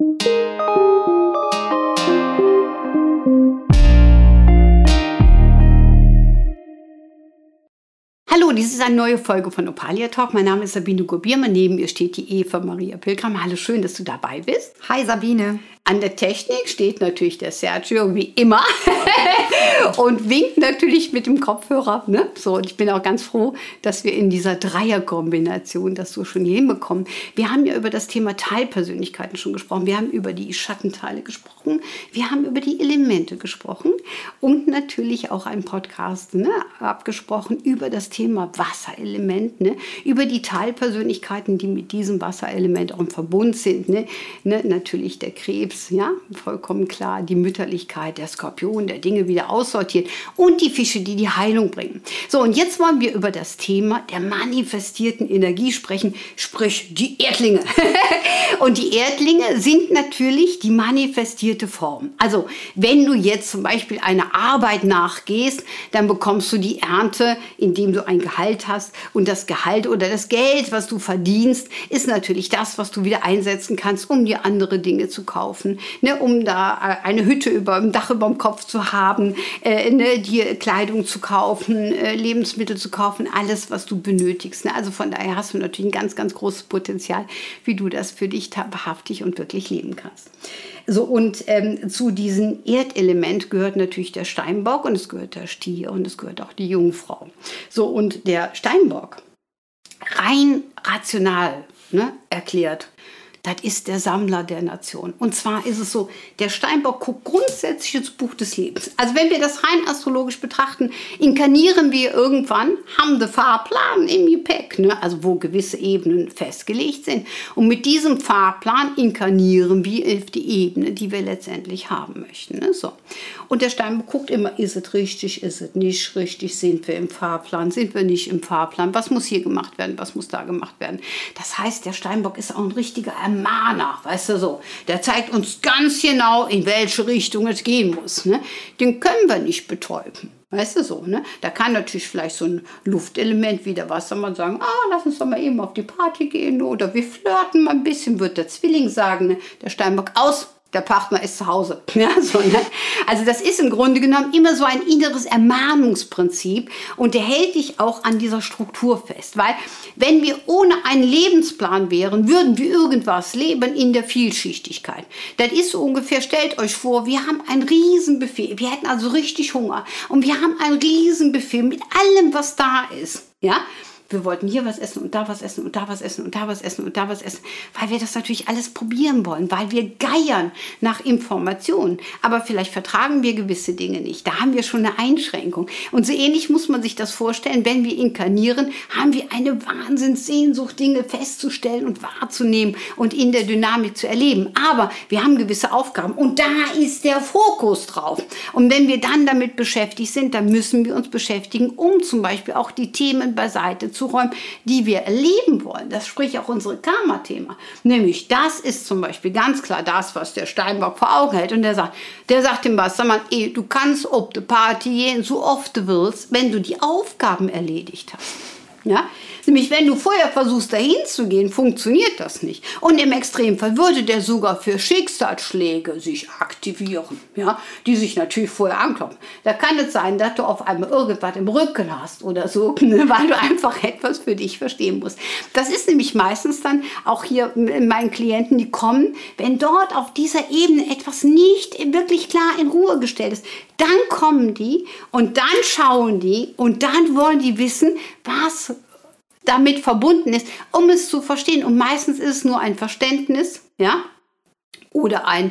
Hallo, dies ist eine neue Folge von Opalia Talk. Mein Name ist Sabine Gurbiermann. Neben mir steht die Eva Maria Pilgram. Hallo, schön, dass du dabei bist. Hi Sabine. An der Technik steht natürlich der Sergio wie immer und winkt natürlich mit dem Kopfhörer. Ne? So, und ich bin auch ganz froh, dass wir in dieser Dreierkombination das so schon hinbekommen. Wir haben ja über das Thema Teilpersönlichkeiten schon gesprochen. Wir haben über die Schattenteile gesprochen. Wir haben über die Elemente gesprochen und natürlich auch einen Podcast ne, abgesprochen über das Thema Wasserelement, ne? über die Teilpersönlichkeiten, die mit diesem Wasserelement auch im Verbund sind. Ne? Ne? Natürlich der Krebs ja, vollkommen klar, die Mütterlichkeit, der Skorpion, der Dinge wieder aussortiert und die Fische, die die Heilung bringen. So, und jetzt wollen wir über das Thema der manifestierten Energie sprechen, sprich die Erdlinge. und die Erdlinge sind natürlich die manifestierte Form. Also, wenn du jetzt zum Beispiel einer Arbeit nachgehst, dann bekommst du die Ernte, indem du ein Gehalt hast und das Gehalt oder das Geld, was du verdienst, ist natürlich das, was du wieder einsetzen kannst, um dir andere Dinge zu kaufen kaufen, ne, um da äh, eine Hütte über dem Dach über dem Kopf zu haben, äh, ne, dir Kleidung zu kaufen, äh, Lebensmittel zu kaufen, alles, was du benötigst. Ne? Also von daher hast du natürlich ein ganz, ganz großes Potenzial, wie du das für dich wahrhaftig und wirklich leben kannst. So, und ähm, zu diesem Erdelement gehört natürlich der Steinbock und es gehört der Stier und es gehört auch die Jungfrau. So, und der Steinbock, rein rational ne, erklärt, das ist der Sammler der Nation. Und zwar ist es so, der Steinbock guckt grundsätzlich ins Buch des Lebens. Also wenn wir das rein astrologisch betrachten, inkarnieren wir irgendwann, haben den Fahrplan im Gepäck, ne? also wo gewisse Ebenen festgelegt sind. Und mit diesem Fahrplan inkarnieren wir die Ebene, die wir letztendlich haben möchten. Ne? So. Und der Steinbock guckt immer, ist es richtig, ist es nicht richtig, sind wir im Fahrplan, sind wir nicht im Fahrplan, was muss hier gemacht werden, was muss da gemacht werden. Das heißt, der Steinbock ist auch ein richtiger Mahner, weißt du so. Der zeigt uns ganz genau, in welche Richtung es gehen muss. Ne? Den können wir nicht betäuben. Weißt du so, ne? Da kann natürlich vielleicht so ein Luftelement wie der Wassermann sagen, ah, lass uns doch mal eben auf die Party gehen oder wir flirten mal ein bisschen, wird der Zwilling sagen, ne? Der Steinbock aus, der Partner ist zu Hause. Ja, so, ne? Also das ist im Grunde genommen immer so ein inneres Ermahnungsprinzip und der hält dich auch an dieser Struktur fest. Weil wenn wir ohne einen Lebensplan wären, würden wir irgendwas leben in der Vielschichtigkeit. Das ist so ungefähr, stellt euch vor, wir haben ein Riesenbuffet. Wir hätten also richtig Hunger und wir haben ein Riesenbuffet mit allem, was da ist. Ja, wir wollten hier was essen und da was essen und da was essen und da was essen und da was essen, weil wir das natürlich alles probieren wollen, weil wir geiern nach Informationen. Aber vielleicht vertragen wir gewisse Dinge nicht. Da haben wir schon eine Einschränkung. Und so ähnlich muss man sich das vorstellen, wenn wir inkarnieren, haben wir eine Wahnsinnssehnsucht, Dinge festzustellen und wahrzunehmen und in der Dynamik zu erleben. Aber wir haben gewisse Aufgaben und da ist der Fokus drauf. Und wenn wir dann damit beschäftigt sind, dann müssen wir uns beschäftigen, um zum Beispiel auch die Themen beiseite zu zuräumen, die wir erleben wollen. Das spricht auch unsere Karma-Thema. Nämlich, das ist zum Beispiel ganz klar das, was der Steinbock vor Augen hält. Und der sagt, der sagt dem Wassermann, ey, du kannst ob die Party gehen, so oft du willst, wenn du die Aufgaben erledigt hast. Ja? Nämlich, wenn du vorher versuchst, dahin zu gehen, funktioniert das nicht. Und im Extremfall würde der sogar für Schicksalsschläge sich aktivieren, ja? die sich natürlich vorher anklopfen. Da kann es sein, dass du auf einmal irgendwas im Rücken hast oder so, ne? weil du einfach etwas für dich verstehen musst. Das ist nämlich meistens dann auch hier meinen Klienten, die kommen, wenn dort auf dieser Ebene etwas nicht wirklich klar in Ruhe gestellt ist, dann kommen die und dann schauen die und dann wollen die wissen, was damit verbunden ist, um es zu verstehen. Und meistens ist es nur ein Verständnis, ja, oder ein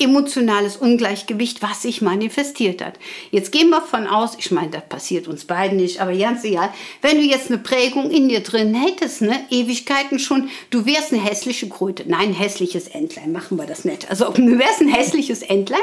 emotionales Ungleichgewicht, was sich manifestiert hat. Jetzt gehen wir von aus, ich meine, das passiert uns beiden nicht, aber ganz egal, wenn du jetzt eine Prägung in dir drin hättest, ne, Ewigkeiten schon, du wärst eine hässliche Kröte. Nein, ein hässliches Entlein, machen wir das nicht. Also du wärst ein hässliches Entlein,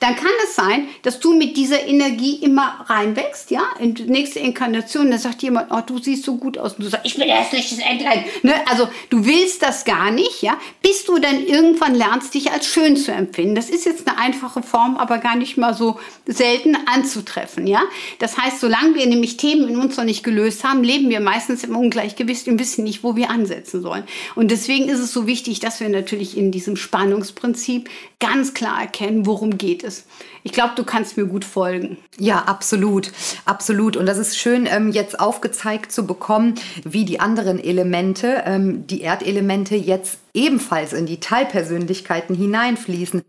dann kann es sein, dass du mit dieser Energie immer reinwächst, ja, in die nächste Inkarnation, da sagt jemand, oh, du siehst so gut aus und du sagst, ich bin hässliches Entlein. Ne? Also du willst das gar nicht, ja, bis du dann irgendwann lernst, dich als schön zu empfinden. Das ist jetzt eine einfache Form, aber gar nicht mal so selten anzutreffen, ja. Das heißt, solange wir nämlich Themen in uns noch nicht gelöst haben, leben wir meistens im Ungleichgewicht und wissen nicht, wo wir ansetzen sollen. Und deswegen ist es so wichtig, dass wir natürlich in diesem Spannungsprinzip ganz klar erkennen, worum geht es. Ich glaube, du kannst mir gut folgen. Ja, absolut, absolut. Und das ist schön, ähm, jetzt aufgezeigt zu bekommen, wie die anderen Elemente, ähm, die Erdelemente jetzt ebenfalls in die Teilpersönlichkeiten hineinfließen.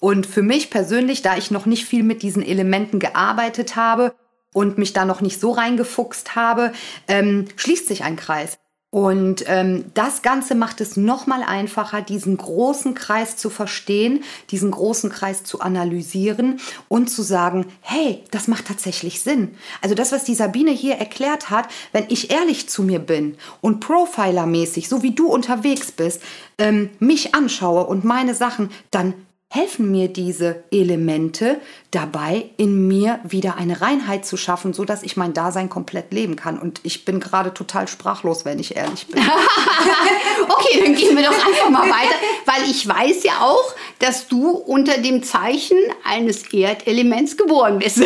Und für mich persönlich, da ich noch nicht viel mit diesen Elementen gearbeitet habe und mich da noch nicht so reingefuchst habe, ähm, schließt sich ein Kreis. Und ähm, das Ganze macht es nochmal einfacher, diesen großen Kreis zu verstehen, diesen großen Kreis zu analysieren und zu sagen, hey, das macht tatsächlich Sinn. Also das, was die Sabine hier erklärt hat, wenn ich ehrlich zu mir bin und profilermäßig, so wie du unterwegs bist, ähm, mich anschaue und meine Sachen, dann helfen mir diese Elemente dabei, in mir wieder eine Reinheit zu schaffen, so dass ich mein Dasein komplett leben kann. Und ich bin gerade total sprachlos, wenn ich ehrlich bin. okay, dann gehen wir doch einfach mal weiter, weil ich weiß ja auch, dass du unter dem Zeichen eines Erdelements geboren bist.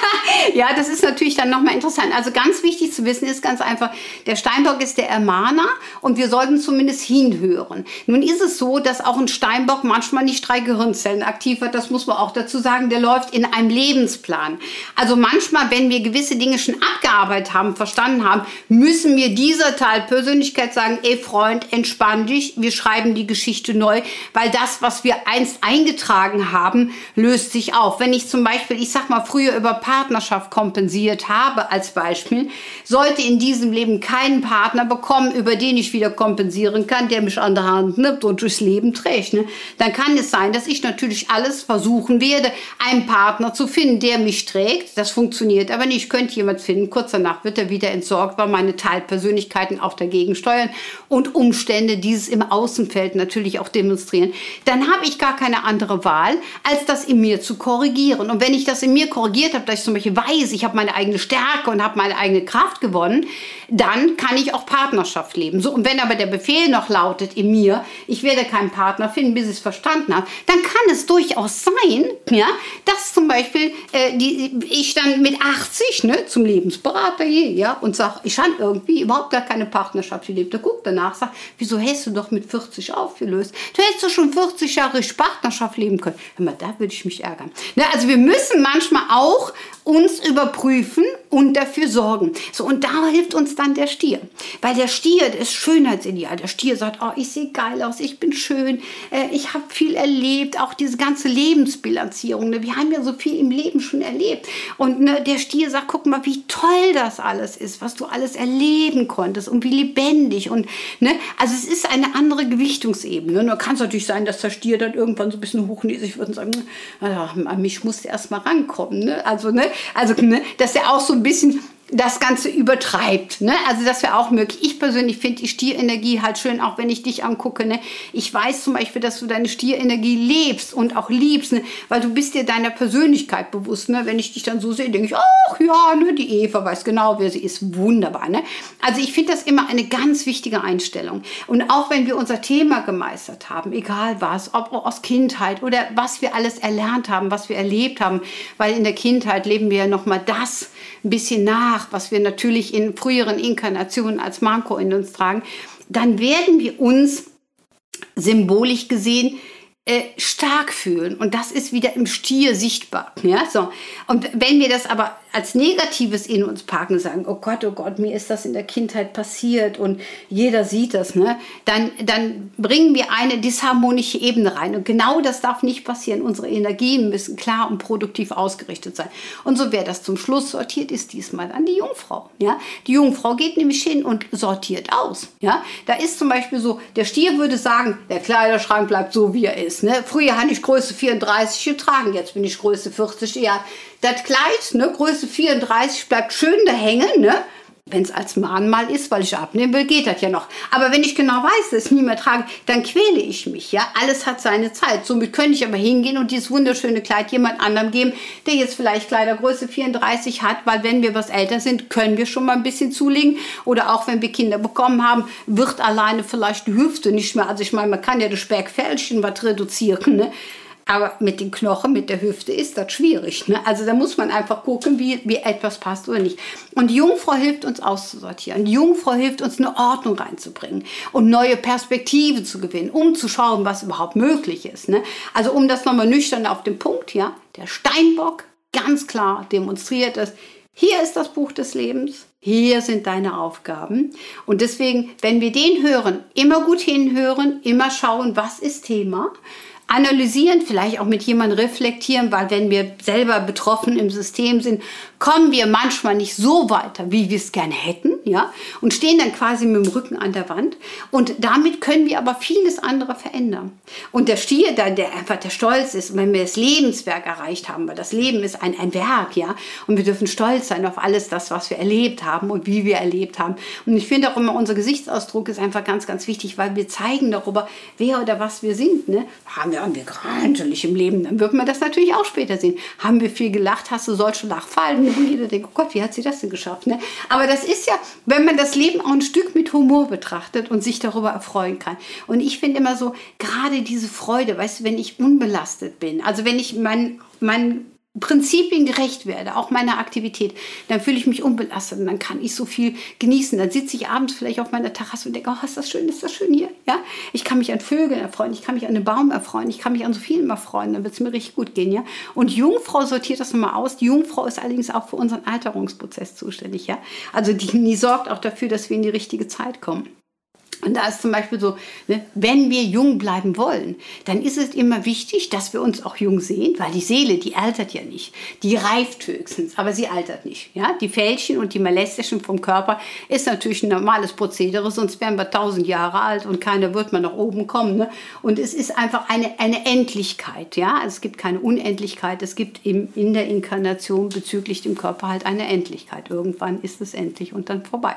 ja, das ist natürlich dann nochmal interessant. Also ganz wichtig zu wissen ist ganz einfach, der Steinbock ist der Ermahner und wir sollten zumindest hinhören. Nun ist es so, dass auch ein Steinbock manchmal nicht drei Gehirnzellen aktiv hat. Das muss man auch dazu sagen. Der läuft in einem Lebensplan. Also manchmal, wenn wir gewisse Dinge schon abgearbeitet haben, verstanden haben, müssen wir dieser Teil Persönlichkeit sagen, ey Freund, entspann dich, wir schreiben die Geschichte neu, weil das, was wir einst eingetragen haben, löst sich auf. Wenn ich zum Beispiel, ich sag mal, früher über Partnerschaft kompensiert habe als Beispiel, sollte in diesem Leben keinen Partner bekommen, über den ich wieder kompensieren kann, der mich an der Hand nimmt und durchs Leben trägt. Ne? Dann kann es sein, dass ich natürlich alles versuchen werde, einen Partner zu finden, der mich trägt. Das funktioniert aber nicht. Ich könnte jemand finden, kurz danach wird er wieder entsorgt, weil meine Teilpersönlichkeiten auch dagegen steuern und Umstände dieses im Außenfeld natürlich auch demonstrieren. Dann habe ich gar keine andere Wahl, als das in mir zu korrigieren. Und wenn ich das in mir korrigiert habe, dass ich zum Beispiel weiß, ich habe meine eigene Stärke und habe meine eigene Kraft gewonnen, dann kann ich auch Partnerschaft leben. So, und wenn aber der Befehl noch lautet in mir, ich werde keinen Partner finden, bis ich es verstanden habe, dann kann es durchaus sein, ja, dass zum Beispiel äh, die, ich dann mit 80 ne, zum Lebensberater gehe ja, und sage, ich habe irgendwie überhaupt gar keine Partnerschaft gelebt. Der guckt danach, sagt, wieso hast du doch mit 40 aufgelöst? Du hättest doch schon 40 Jahre Partnerschaft leben können. Hör mal, da würde ich mich ärgern. Ne, also wir müssen manchmal auch uns überprüfen und dafür sorgen. So, und da hilft uns dann der Stier. Weil der Stier ist Schönheitsideal. Der Stier sagt, oh, ich sehe geil aus, ich bin schön, äh, ich habe viel erlebt, auch diese ganze Lebensbilanzierung. Ne? Wir haben ja so viel im Leben schon erlebt. Und ne, der Stier sagt, guck mal, wie toll das alles ist, was du alles erleben konntest und wie lebendig. Und, ne? Also es ist eine andere Gewichtungsebene. Nur kann es natürlich sein, dass der Stier dann irgendwann so ein bisschen hochnäsig wird und sagen, ah, an mich musst du erst mal rankommen. Ne? Also, ne? Also, ne, dass er auch so ein bisschen das Ganze übertreibt. Ne? Also das wäre auch möglich. Ich persönlich finde die Stierenergie halt schön, auch wenn ich dich angucke. Ne? Ich weiß zum Beispiel, dass du deine Stierenergie lebst und auch liebst, ne? weil du bist dir deiner Persönlichkeit bewusst. Ne? Wenn ich dich dann so sehe, denke ich, ach ja, ne, die Eva weiß genau, wer sie ist. Wunderbar. Ne? Also ich finde das immer eine ganz wichtige Einstellung. Und auch wenn wir unser Thema gemeistert haben, egal was, ob aus Kindheit oder was wir alles erlernt haben, was wir erlebt haben, weil in der Kindheit leben wir ja nochmal das ein bisschen nach was wir natürlich in früheren Inkarnationen als Manko in uns tragen, dann werden wir uns symbolisch gesehen äh, stark fühlen. Und das ist wieder im Stier sichtbar. Ja? So. Und wenn wir das aber als Negatives in uns parken und sagen, oh Gott, oh Gott, mir ist das in der Kindheit passiert und jeder sieht das, ne? dann, dann bringen wir eine disharmonische Ebene rein. Und genau das darf nicht passieren. Unsere Energien müssen klar und produktiv ausgerichtet sein. Und so wer das zum Schluss sortiert, ist diesmal an die Jungfrau. Ja? Die Jungfrau geht nämlich hin und sortiert aus. Ja? Da ist zum Beispiel so, der Stier würde sagen, der Kleiderschrank bleibt so, wie er ist. Ne? Früher hatte ich Größe 34 getragen, jetzt bin ich Größe 40. Ja, das Kleid, ne, Größe 34, bleibt schön da hängen, ne? wenn es als Mahnmal ist, weil ich abnehmen will, geht das ja noch. Aber wenn ich genau weiß, dass ich nie mehr trage, dann quäle ich mich. Ja, alles hat seine Zeit. Somit könnte ich aber hingehen und dieses wunderschöne Kleid jemand anderem geben, der jetzt vielleicht Kleidergröße 34 hat, weil wenn wir was älter sind, können wir schon mal ein bisschen zulegen. Oder auch wenn wir Kinder bekommen haben, wird alleine vielleicht die Hüfte nicht mehr. Also ich meine, man kann ja das Speckfältchen was reduzieren. Ne? Aber mit den Knochen, mit der Hüfte ist das schwierig. Ne? Also da muss man einfach gucken, wie, wie etwas passt oder nicht. Und Jungfrau hilft uns auszusortieren. Jungfrau hilft uns eine Ordnung reinzubringen und neue Perspektive zu gewinnen, um zu schauen, was überhaupt möglich ist. Ne? Also um das nochmal nüchtern auf den Punkt, ja, der Steinbock ganz klar demonstriert es. Hier ist das Buch des Lebens. Hier sind deine Aufgaben. Und deswegen, wenn wir den hören, immer gut hinhören, immer schauen, was ist Thema analysieren, vielleicht auch mit jemandem reflektieren, weil wenn wir selber betroffen im System sind, kommen wir manchmal nicht so weiter, wie wir es gerne hätten, ja, und stehen dann quasi mit dem Rücken an der Wand. Und damit können wir aber vieles andere verändern. Und der Stier, der, der einfach der Stolz ist, wenn wir das Lebenswerk erreicht haben, weil das Leben ist ein, ein Werk, ja, und wir dürfen stolz sein auf alles das, was wir erlebt haben und wie wir erlebt haben. Und ich finde auch immer, unser Gesichtsausdruck ist einfach ganz, ganz wichtig, weil wir zeigen darüber, wer oder was wir sind. Ne? Haben wir, haben wir grantelig im Leben, dann wird man das natürlich auch später sehen. Haben wir viel gelacht, hast du solche Lachfallen wo jeder denkt, oh Gott, wie hat sie das denn geschafft? Ne? Aber das ist ja, wenn man das Leben auch ein Stück mit Humor betrachtet und sich darüber erfreuen kann. Und ich finde immer so, gerade diese Freude, weißt du, wenn ich unbelastet bin, also wenn ich mein, mein Prinzipien gerecht werde, auch meiner Aktivität, dann fühle ich mich unbelastet und dann kann ich so viel genießen. Dann sitze ich abends vielleicht auf meiner Terrasse und denke, oh, ist das schön, ist das schön hier. Ja? Ich kann mich an Vögeln erfreuen, ich kann mich an einen Baum erfreuen, ich kann mich an so vielen erfreuen, dann wird es mir richtig gut gehen. Ja? Und Jungfrau sortiert das nochmal aus. Die Jungfrau ist allerdings auch für unseren Alterungsprozess zuständig. Ja? Also die, die sorgt auch dafür, dass wir in die richtige Zeit kommen. Und da ist zum Beispiel so, ne, wenn wir jung bleiben wollen, dann ist es immer wichtig, dass wir uns auch jung sehen, weil die Seele, die altert ja nicht. Die reift höchstens, aber sie altert nicht. Ja? Die Fältchen und die Molestischen vom Körper ist natürlich ein normales Prozedere, sonst wären wir tausend Jahre alt und keiner wird mal nach oben kommen. Ne? Und es ist einfach eine, eine Endlichkeit. Ja? Es gibt keine Unendlichkeit, es gibt im, in der Inkarnation bezüglich dem Körper halt eine Endlichkeit. Irgendwann ist es endlich und dann vorbei.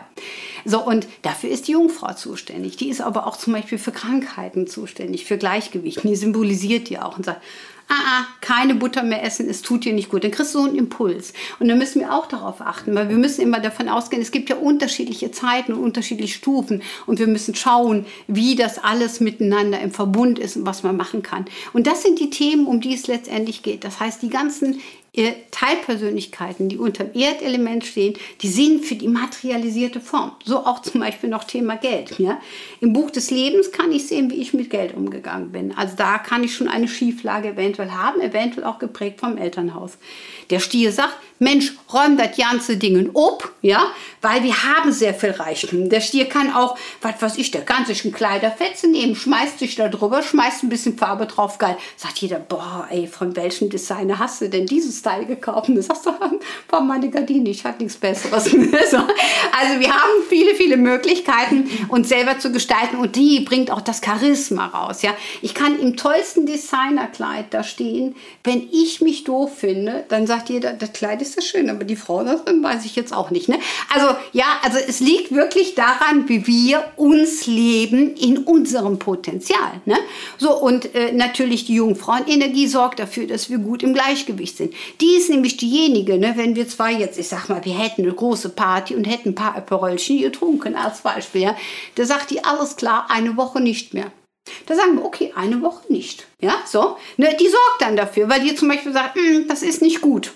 So, und dafür ist die Jungfrau zuständig zuständig. Die ist aber auch zum Beispiel für Krankheiten zuständig, für Gleichgewicht. Die symbolisiert die auch und sagt, ah, ah, keine Butter mehr essen, es tut dir nicht gut. Dann kriegst du so einen Impuls. Und dann müssen wir auch darauf achten, weil wir müssen immer davon ausgehen, es gibt ja unterschiedliche Zeiten und unterschiedliche Stufen und wir müssen schauen, wie das alles miteinander im Verbund ist und was man machen kann. Und das sind die Themen, um die es letztendlich geht. Das heißt, die ganzen Teilpersönlichkeiten, die unter dem Erdelement stehen, die sind für die materialisierte Form. So auch zum Beispiel noch Thema Geld. Ja? Im Buch des Lebens kann ich sehen, wie ich mit Geld umgegangen bin. Also da kann ich schon eine Schieflage eventuell haben, eventuell auch geprägt vom Elternhaus. Der Stier sagt, Mensch, räum das ganze Ding ob, ja, weil wir haben sehr viel Reichtum. Der Stier kann auch, was weiß ich, der kann sich ein Kleiderfetzen nehmen, schmeißt sich da drüber, schmeißt ein bisschen Farbe drauf, geil. Sagt jeder, boah, ey, von welchem Designer hast du denn dieses Style gekauft? Und du sagst du, war meine Gardine, ich hatte nichts Besseres. also wir haben viele, viele Möglichkeiten, uns selber zu gestalten und die bringt auch das Charisma raus, ja. Ich kann im tollsten Designerkleid da stehen, wenn ich mich doof finde, dann sagt jeder, das Kleid ist das schön, aber die Frau da drin weiß ich jetzt auch nicht. Ne? Also ja, also es liegt wirklich daran, wie wir uns leben in unserem Potenzial. Ne? So und äh, natürlich die Jungfrauenenergie sorgt dafür, dass wir gut im Gleichgewicht sind. Die ist nämlich diejenige, ne, wenn wir zwar jetzt, ich sag mal, wir hätten eine große Party und hätten ein paar Aperolchen getrunken als Beispiel, ja, da sagt die alles klar, eine Woche nicht mehr. Da sagen wir, okay, eine Woche nicht. Ja, so. Ne, die sorgt dann dafür, weil die zum Beispiel sagt, hm, das ist nicht gut.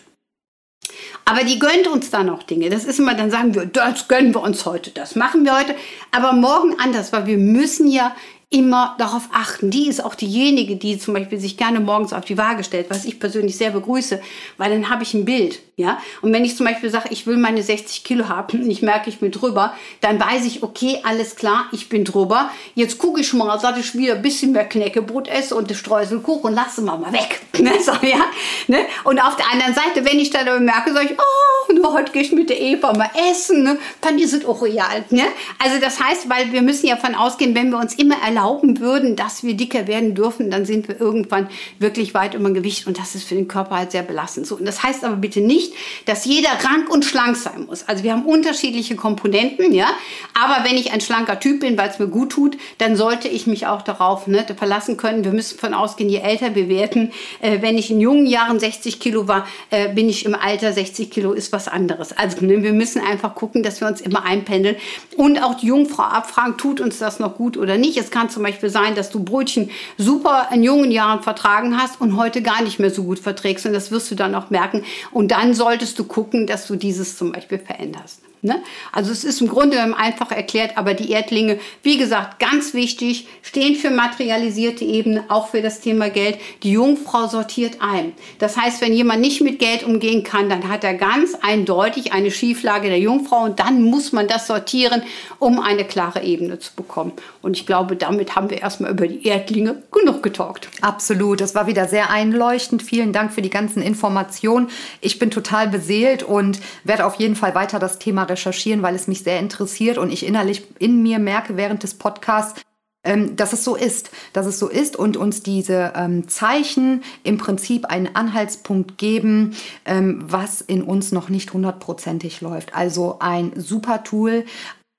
Aber die gönnt uns dann auch Dinge. Das ist immer, dann sagen wir, das gönnen wir uns heute, das machen wir heute. Aber morgen anders, weil wir müssen ja immer darauf achten. Die ist auch diejenige, die zum Beispiel sich gerne morgens auf die Waage stellt, was ich persönlich sehr begrüße, weil dann habe ich ein Bild. Ja? Und wenn ich zum Beispiel sage, ich will meine 60 Kilo haben und ich merke, ich bin drüber, dann weiß ich, okay, alles klar, ich bin drüber. Jetzt gucke ich mal, dass ich wieder ein bisschen mehr Knäckebrot esse und Streuselkuchen lasse mal mal weg. Ne? So, ja? ne? Und auf der anderen Seite, wenn ich dann merke, sage ich, oh, nur heute gehe ich mit der Eva mal essen, ne? dann ist es auch real. Ne? Also das heißt, weil wir müssen ja von ausgehen, wenn wir uns immer erleben, erlauben würden, dass wir dicker werden dürfen, dann sind wir irgendwann wirklich weit über Gewicht und das ist für den Körper halt sehr belastend. So, und das heißt aber bitte nicht, dass jeder rank und schlank sein muss. Also wir haben unterschiedliche Komponenten, ja. Aber wenn ich ein schlanker Typ bin, weil es mir gut tut, dann sollte ich mich auch darauf ne, verlassen können. Wir müssen von ausgehen, je älter wir werden, äh, wenn ich in jungen Jahren 60 Kilo war, äh, bin ich im Alter 60 Kilo ist was anderes. Also ne, wir müssen einfach gucken, dass wir uns immer einpendeln und auch die Jungfrau abfragen, tut uns das noch gut oder nicht. Es kann zum Beispiel sein, dass du Brötchen super in jungen Jahren vertragen hast und heute gar nicht mehr so gut verträgst und das wirst du dann auch merken. Und dann solltest du gucken, dass du dieses zum Beispiel veränderst. Ne? Also es ist im Grunde einfach erklärt, aber die Erdlinge, wie gesagt, ganz wichtig, stehen für materialisierte Ebene, auch für das Thema Geld. Die Jungfrau sortiert ein. Das heißt, wenn jemand nicht mit Geld umgehen kann, dann hat er ganz eindeutig eine Schieflage der Jungfrau und dann muss man das sortieren, um eine klare Ebene zu bekommen. Und ich glaube, damit haben wir erstmal über die Erdlinge genug getalkt. Absolut, das war wieder sehr einleuchtend. Vielen Dank für die ganzen Informationen. Ich bin total beseelt und werde auf jeden Fall weiter das Thema recherchieren, weil es mich sehr interessiert und ich innerlich in mir merke während des Podcasts, ähm, dass es so ist, dass es so ist und uns diese ähm, Zeichen im Prinzip einen Anhaltspunkt geben, ähm, was in uns noch nicht hundertprozentig läuft. Also ein super Tool.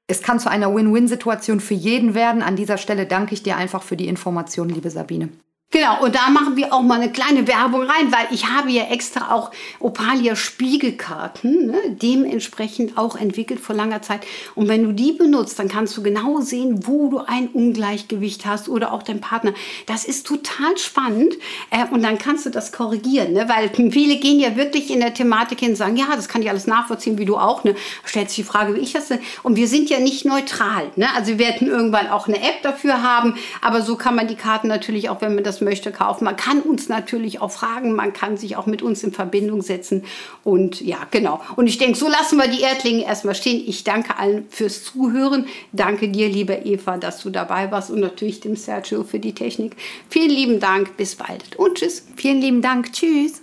Es kann zu einer Win-Win-Situation für jeden werden. An dieser Stelle danke ich dir einfach für die Information, liebe Sabine. Genau, und da machen wir auch mal eine kleine Werbung rein, weil ich habe ja extra auch Opalia Spiegelkarten, ne, dementsprechend auch entwickelt vor langer Zeit. Und wenn du die benutzt, dann kannst du genau sehen, wo du ein Ungleichgewicht hast oder auch dein Partner. Das ist total spannend äh, und dann kannst du das korrigieren, ne, weil viele gehen ja wirklich in der Thematik hin und sagen, ja, das kann ich alles nachvollziehen, wie du auch. Ne. Stellt sich die Frage, wie ich das denn? Und wir sind ja nicht neutral. Ne? Also wir werden irgendwann auch eine App dafür haben, aber so kann man die Karten natürlich auch, wenn man das das möchte, kaufen. Man kann uns natürlich auch fragen, man kann sich auch mit uns in Verbindung setzen. Und ja, genau. Und ich denke, so lassen wir die Erdlinge erstmal stehen. Ich danke allen fürs Zuhören. Danke dir, liebe Eva, dass du dabei warst und natürlich dem Sergio für die Technik. Vielen lieben Dank. Bis bald und tschüss. Vielen lieben Dank. Tschüss.